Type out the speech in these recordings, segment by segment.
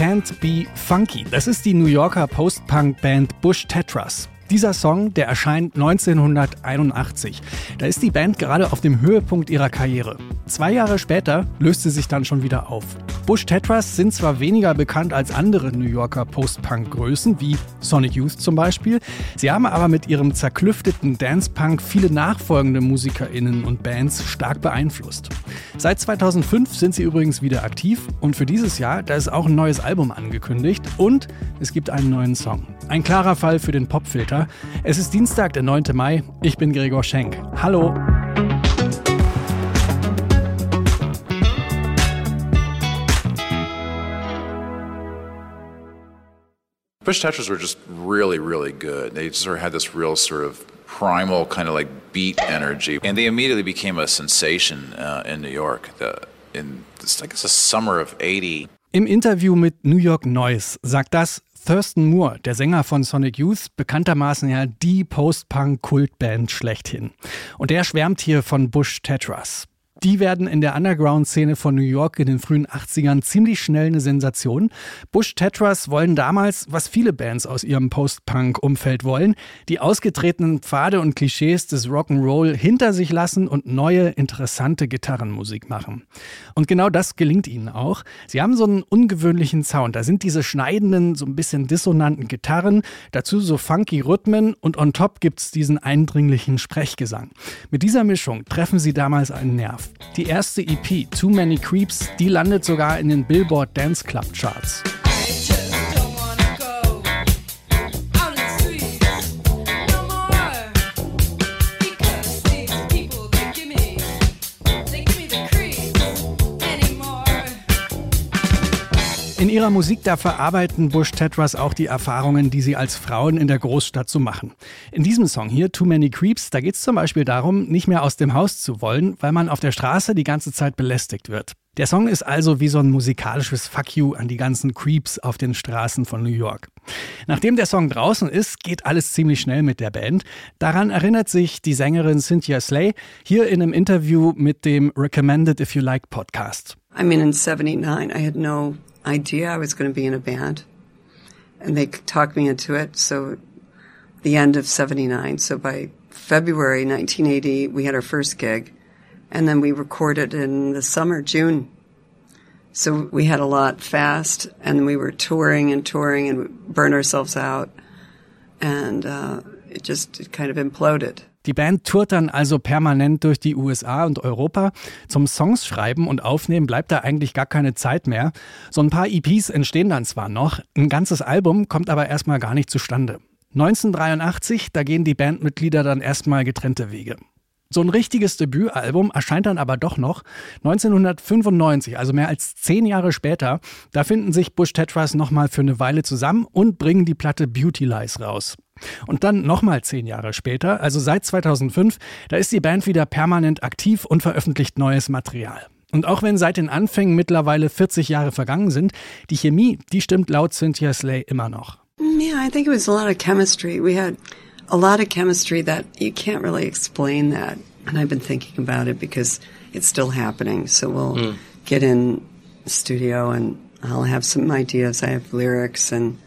Can't Be Funky. Das ist die New Yorker Post-Punk-Band Bush Tetras. Dieser Song, der erscheint 1981. Da ist die Band gerade auf dem Höhepunkt ihrer Karriere. Zwei Jahre später löst sie sich dann schon wieder auf. Bush Tetras sind zwar weniger bekannt als andere New Yorker Post-Punk-Größen, wie Sonic Youth zum Beispiel, sie haben aber mit ihrem zerklüfteten Dance-Punk viele nachfolgende MusikerInnen und Bands stark beeinflusst. Seit 2005 sind sie übrigens wieder aktiv und für dieses Jahr, da ist auch ein neues Album angekündigt und es gibt einen neuen Song. Ein klarer Fall für den Popfilter. Es ist Dienstag, der 9. Mai. Ich bin Gregor Schenk. Hallo. Bush Tetras were just really, really good. They sort of had this real sort of primal kind of like beat energy, and they immediately became a sensation uh, in New York. The, in I guess the summer of '80. Im Interview mit New York Noise sagt das Thurston Moore, der Sänger von Sonic Youth, bekanntermaßen ja die Post-Punk-Kultband schlechthin. Und der schwärmt hier von Bush Tetras. Die werden in der Underground-Szene von New York in den frühen 80ern ziemlich schnell eine Sensation. Bush Tetras wollen damals, was viele Bands aus ihrem Post-Punk-Umfeld wollen, die ausgetretenen Pfade und Klischees des Rock'n'Roll hinter sich lassen und neue, interessante Gitarrenmusik machen. Und genau das gelingt ihnen auch. Sie haben so einen ungewöhnlichen Sound. Da sind diese schneidenden, so ein bisschen dissonanten Gitarren, dazu so funky Rhythmen und on top gibt's diesen eindringlichen Sprechgesang. Mit dieser Mischung treffen sie damals einen Nerv. Die erste EP, Too Many Creeps, die landet sogar in den Billboard Dance Club Charts. In ihrer Musik da verarbeiten Bush Tetras auch die Erfahrungen, die sie als Frauen in der Großstadt so machen. In diesem Song hier, Too Many Creeps, da geht es zum Beispiel darum, nicht mehr aus dem Haus zu wollen, weil man auf der Straße die ganze Zeit belästigt wird. Der Song ist also wie so ein musikalisches Fuck you an die ganzen Creeps auf den Straßen von New York. Nachdem der Song draußen ist, geht alles ziemlich schnell mit der Band. Daran erinnert sich die Sängerin Cynthia Slay hier in einem Interview mit dem Recommended If You Like Podcast. I mean, in 79, I had no idea I was going to be in a band. And they talked me into it. So the end of 79. So by February 1980, we had our first gig. And then we recorded in the summer, June. So we had a lot fast and we were touring and touring and burned ourselves out. And uh, it just it kind of imploded. Die Band tourt dann also permanent durch die USA und Europa. Zum Songs schreiben und aufnehmen bleibt da eigentlich gar keine Zeit mehr. So ein paar EPs entstehen dann zwar noch, ein ganzes Album kommt aber erstmal gar nicht zustande. 1983, da gehen die Bandmitglieder dann erstmal getrennte Wege. So ein richtiges Debütalbum erscheint dann aber doch noch 1995, also mehr als zehn Jahre später. Da finden sich Bush Tetras nochmal für eine Weile zusammen und bringen die Platte Beauty Lies raus. Und dann nochmal zehn Jahre später, also seit 2005, da ist die Band wieder permanent aktiv und veröffentlicht neues Material. Und auch wenn seit den Anfängen mittlerweile 40 Jahre vergangen sind, die Chemie, die stimmt laut Cynthia Slay immer noch. Yeah, I think it was a lot of chemistry. We had a lot of chemistry that you can't really explain that. And I've been thinking about it because it's still happening. So we'll mm. get in studio and I'll have some ideas. I have lyrics and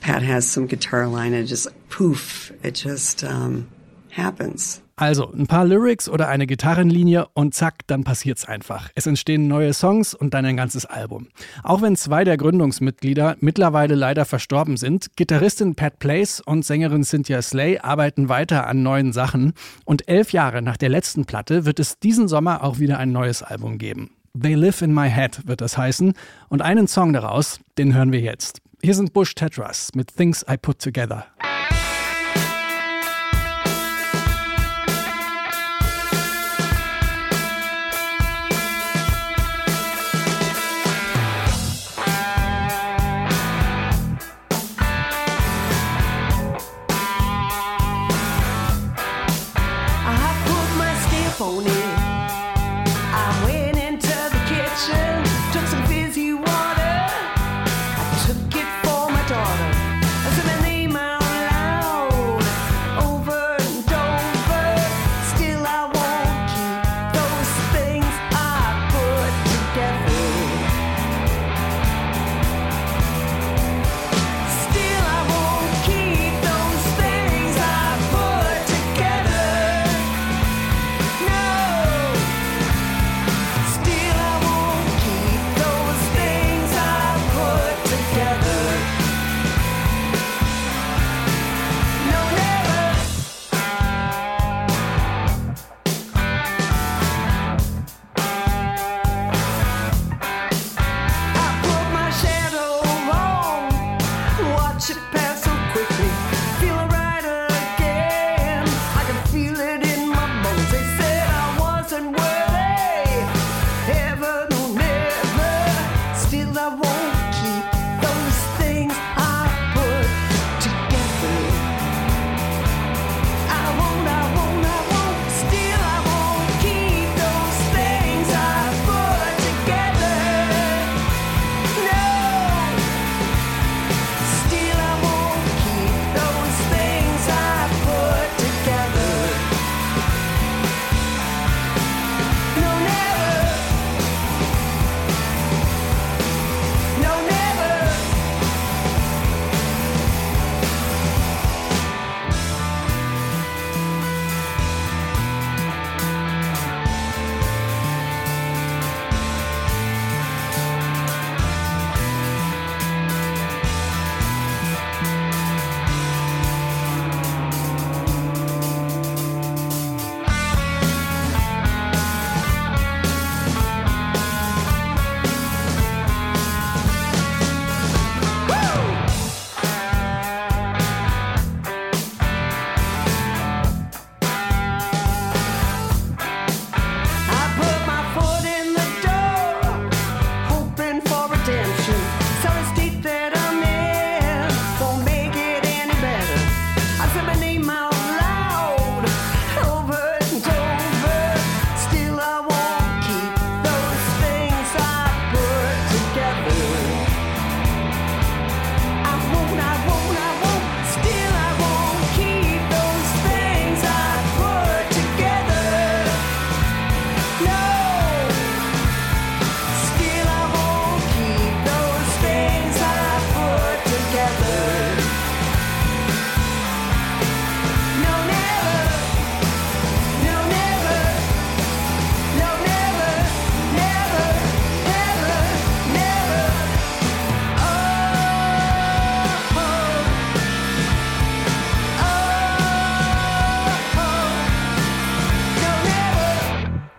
Pat has some guitar line and just poof, it just um, happens. Also ein paar Lyrics oder eine Gitarrenlinie und zack, dann passiert's einfach. Es entstehen neue Songs und dann ein ganzes Album. Auch wenn zwei der Gründungsmitglieder mittlerweile leider verstorben sind, Gitarristin Pat Place und Sängerin Cynthia Slay arbeiten weiter an neuen Sachen. Und elf Jahre nach der letzten Platte wird es diesen Sommer auch wieder ein neues Album geben. They Live in My Head wird das heißen. Und einen Song daraus, den hören wir jetzt. Hier sind Bush Tetras mit Things I Put Together.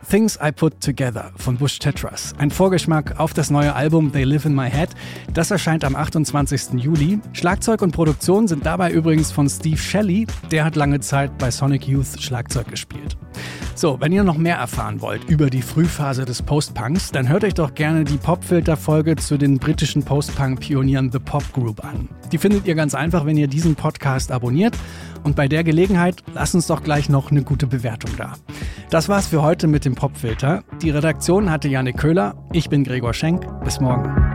Things I Put Together von Bush Tetras. Ein Vorgeschmack auf das neue Album They Live in My Head. Das erscheint am 28. Juli. Schlagzeug und Produktion sind dabei übrigens von Steve Shelley. Der hat lange Zeit bei Sonic Youth Schlagzeug gespielt. So, wenn ihr noch mehr erfahren wollt über die Frühphase des Post-Punks, dann hört euch doch gerne die Popfilter-Folge zu den britischen Post-Punk-Pionieren The Pop Group an. Die findet ihr ganz einfach, wenn ihr diesen Podcast abonniert. Und bei der Gelegenheit lasst uns doch gleich noch eine gute Bewertung da. Das war's für heute mit dem Popfilter. Die Redaktion hatte Janik Köhler. Ich bin Gregor Schenk. Bis morgen.